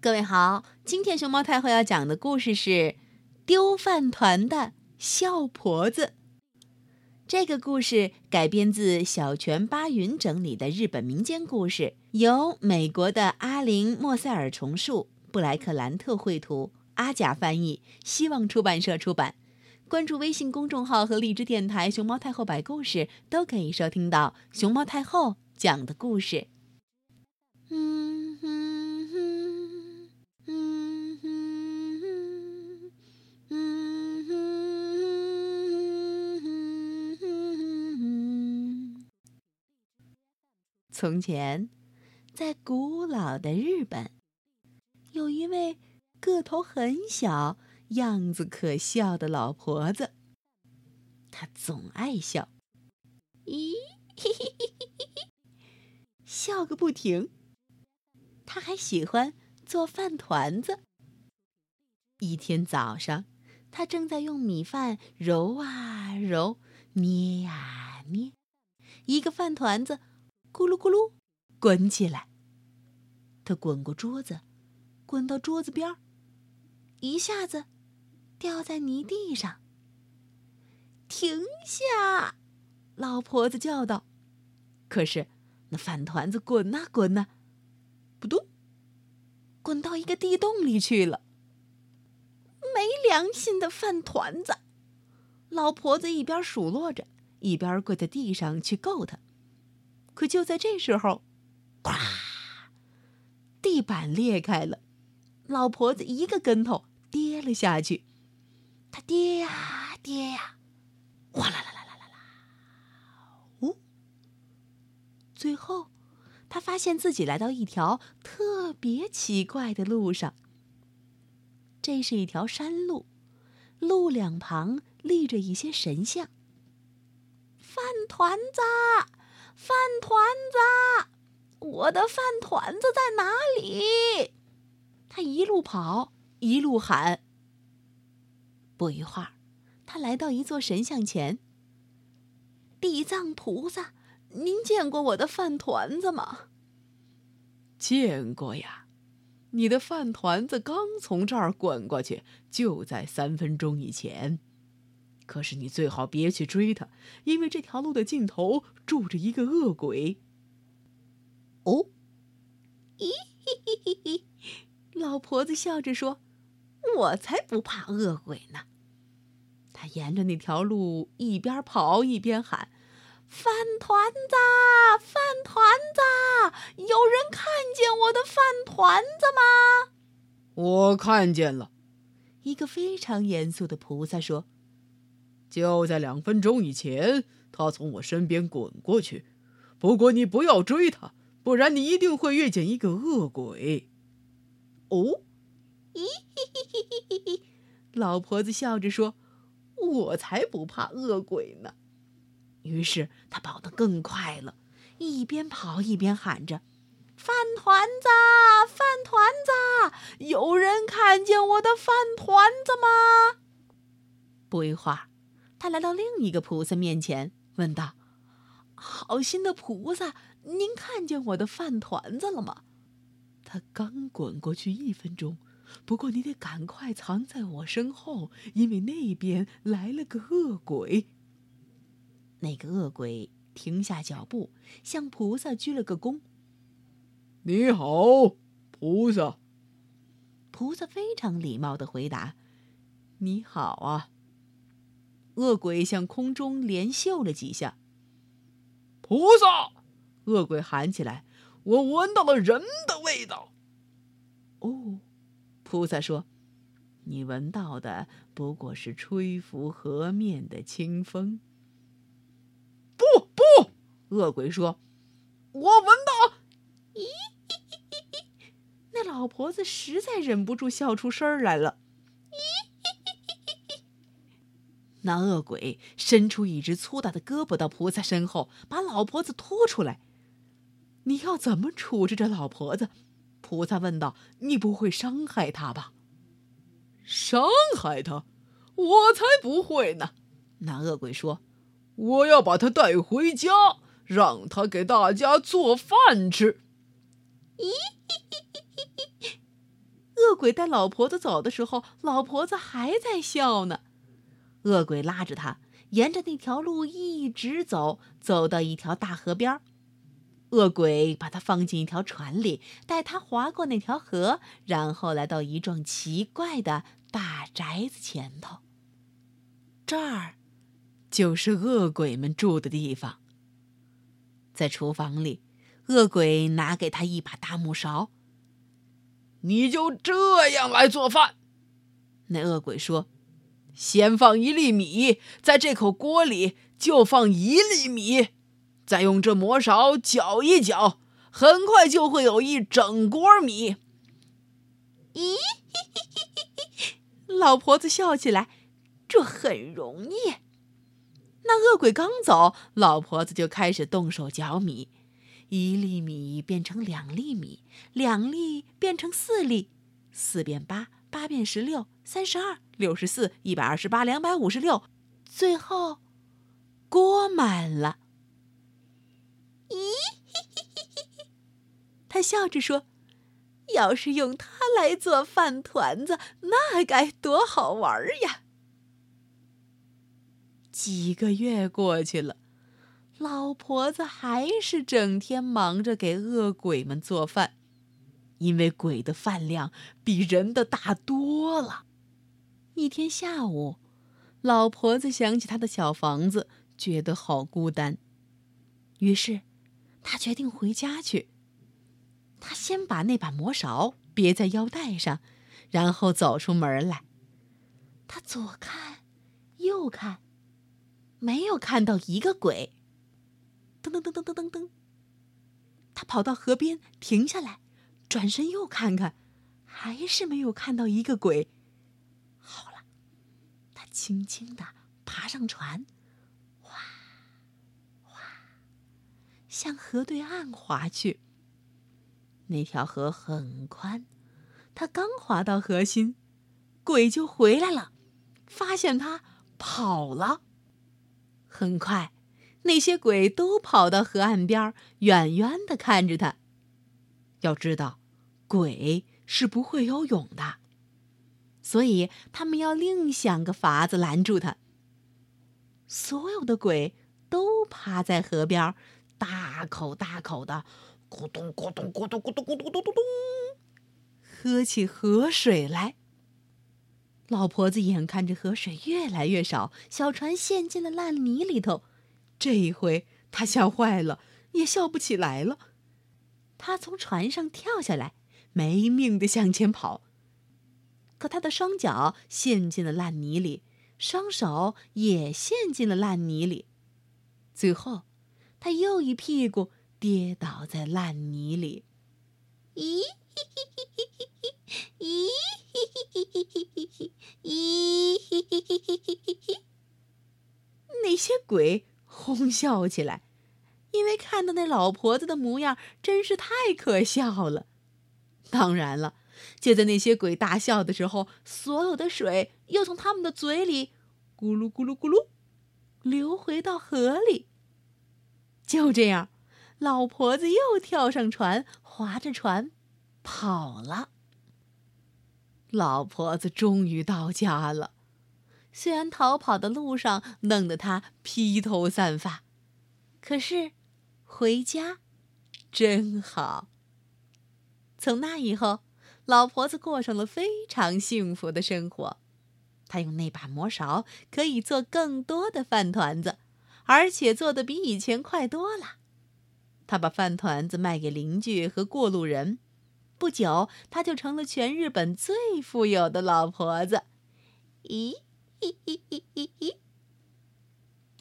各位好，今天熊猫太后要讲的故事是《丢饭团的笑婆子》。这个故事改编自小泉八云整理的日本民间故事，由美国的阿林·莫塞尔重述，布莱克兰特绘图，阿甲翻译，希望出版社出版。关注微信公众号和荔枝电台“熊猫太后摆故事”，都可以收听到熊猫太后讲的故事。嗯哼。从前，在古老的日本，有一位个头很小、样子可笑的老婆子。她总爱笑，咦，嘿嘿嘿嘿嘿，笑个不停。她还喜欢做饭团子。一天早上，她正在用米饭揉啊揉、捏呀捏，一个饭团子。咕噜咕噜，滚起来！他滚过桌子，滚到桌子边儿，一下子掉在泥地上。停下！老婆子叫道。可是那饭团子滚呐滚呐，扑通，滚到一个地洞里去了。没良心的饭团子！老婆子一边数落着，一边跪在地上去够它。可就在这时候，咵！地板裂开了，老婆子一个跟头跌了下去。她跌呀跌呀，哗啦啦啦啦啦啦！呜！最后，她发现自己来到一条特别奇怪的路上。这是一条山路，路两旁立着一些神像。饭团子。饭团子，我的饭团子在哪里？他一路跑，一路喊。不一会儿，他来到一座神像前。地藏菩萨，您见过我的饭团子吗？见过呀，你的饭团子刚从这儿滚过去，就在三分钟以前。可是你最好别去追他，因为这条路的尽头住着一个恶鬼。哦，咦嘿嘿嘿嘿，老婆子笑着说：“我才不怕恶鬼呢。”他沿着那条路一边跑一边喊：“饭团子，饭团子，有人看见我的饭团子吗？”我看见了，一个非常严肃的菩萨说。就在两分钟以前，他从我身边滚过去。不过你不要追他，不然你一定会遇见一个恶鬼。哦，咦嘿嘿嘿嘿嘿嘿！老婆子笑着说：“我才不怕恶鬼呢。”于是他跑得更快了，一边跑一边喊着：“饭团子，饭团子，有人看见我的饭团子吗？”不一会儿。他来到另一个菩萨面前，问道：“好心的菩萨，您看见我的饭团子了吗？”他刚滚过去一分钟，不过你得赶快藏在我身后，因为那边来了个恶鬼。那个恶鬼停下脚步，向菩萨鞠了个躬：“你好，菩萨。”菩萨非常礼貌的回答：“你好啊。”恶鬼向空中连嗅了几下。菩萨，恶鬼喊起来：“我闻到了人的味道。”哦，菩萨说：“你闻到的不过是吹拂河面的清风。”不不，恶鬼说：“我闻到。”咦，那老婆子实在忍不住笑出声来了。那恶鬼伸出一只粗大的胳膊到菩萨身后，把老婆子拖出来。你要怎么处置这老婆子？菩萨问道。你不会伤害她吧？伤害她？我才不会呢！那恶鬼说：“我要把她带回家，让她给大家做饭吃。”咦，恶鬼带老婆子走的时候，老婆子还在笑呢。恶鬼拉着他，沿着那条路一直走，走到一条大河边恶鬼把他放进一条船里，带他划过那条河，然后来到一幢奇怪的大宅子前头。这儿，就是恶鬼们住的地方。在厨房里，恶鬼拿给他一把大木勺。你就这样来做饭？那恶鬼说：“先放一粒米，在这口锅里就放一粒米，再用这磨勺搅一搅，很快就会有一整锅米。”咦，老婆子笑起来：“这很容易。”那恶鬼刚走，老婆子就开始动手搅米，一粒米变成两粒米，两粒变成四粒，四变八，八变十六，三十二，六十四，一百二十八，两百五十六，最后锅满了。咦，他笑着说：“要是用它来做饭团子，那该多好玩呀！”几个月过去了，老婆子还是整天忙着给恶鬼们做饭，因为鬼的饭量比人的大多了。一天下午，老婆子想起她的小房子，觉得好孤单，于是她决定回家去。她先把那把磨勺别在腰带上，然后走出门来。她左看，右看。没有看到一个鬼。噔噔噔噔噔噔噔，他跑到河边停下来，转身又看看，还是没有看到一个鬼。好了，他轻轻的爬上船，哗哗，向河对岸划去。那条河很宽，他刚划到河心，鬼就回来了，发现他跑了。很快，那些鬼都跑到河岸边，远远的看着他。要知道，鬼是不会游泳的，所以他们要另想个法子拦住他。所有的鬼都趴在河边，大口大口的咕咚咕咚咕咚咕咚咕咚咕咚咚，喝起河水来。老婆子眼看着河水越来越少，小船陷进了烂泥里头。这一回，她吓坏了，也笑不起来了。她从船上跳下来，没命的向前跑。可他的双脚陷进了烂泥里，双手也陷进了烂泥里。最后，他又一屁股跌倒在烂泥里。咦？咦？咦，那些鬼哄笑起来，因为看到那老婆子的模样真是太可笑了。当然了，就在那些鬼大笑的时候，所有的水又从他们的嘴里咕噜咕噜咕噜流回到河里。就这样，老婆子又跳上船，划着船跑了。老婆子终于到家了，虽然逃跑的路上弄得她披头散发，可是回家真好。从那以后，老婆子过上了非常幸福的生活。她用那把磨勺可以做更多的饭团子，而且做的比以前快多了。她把饭团子卖给邻居和过路人。不久，她就成了全日本最富有的老婆子。咦，嘿嘿嘿嘿嘿。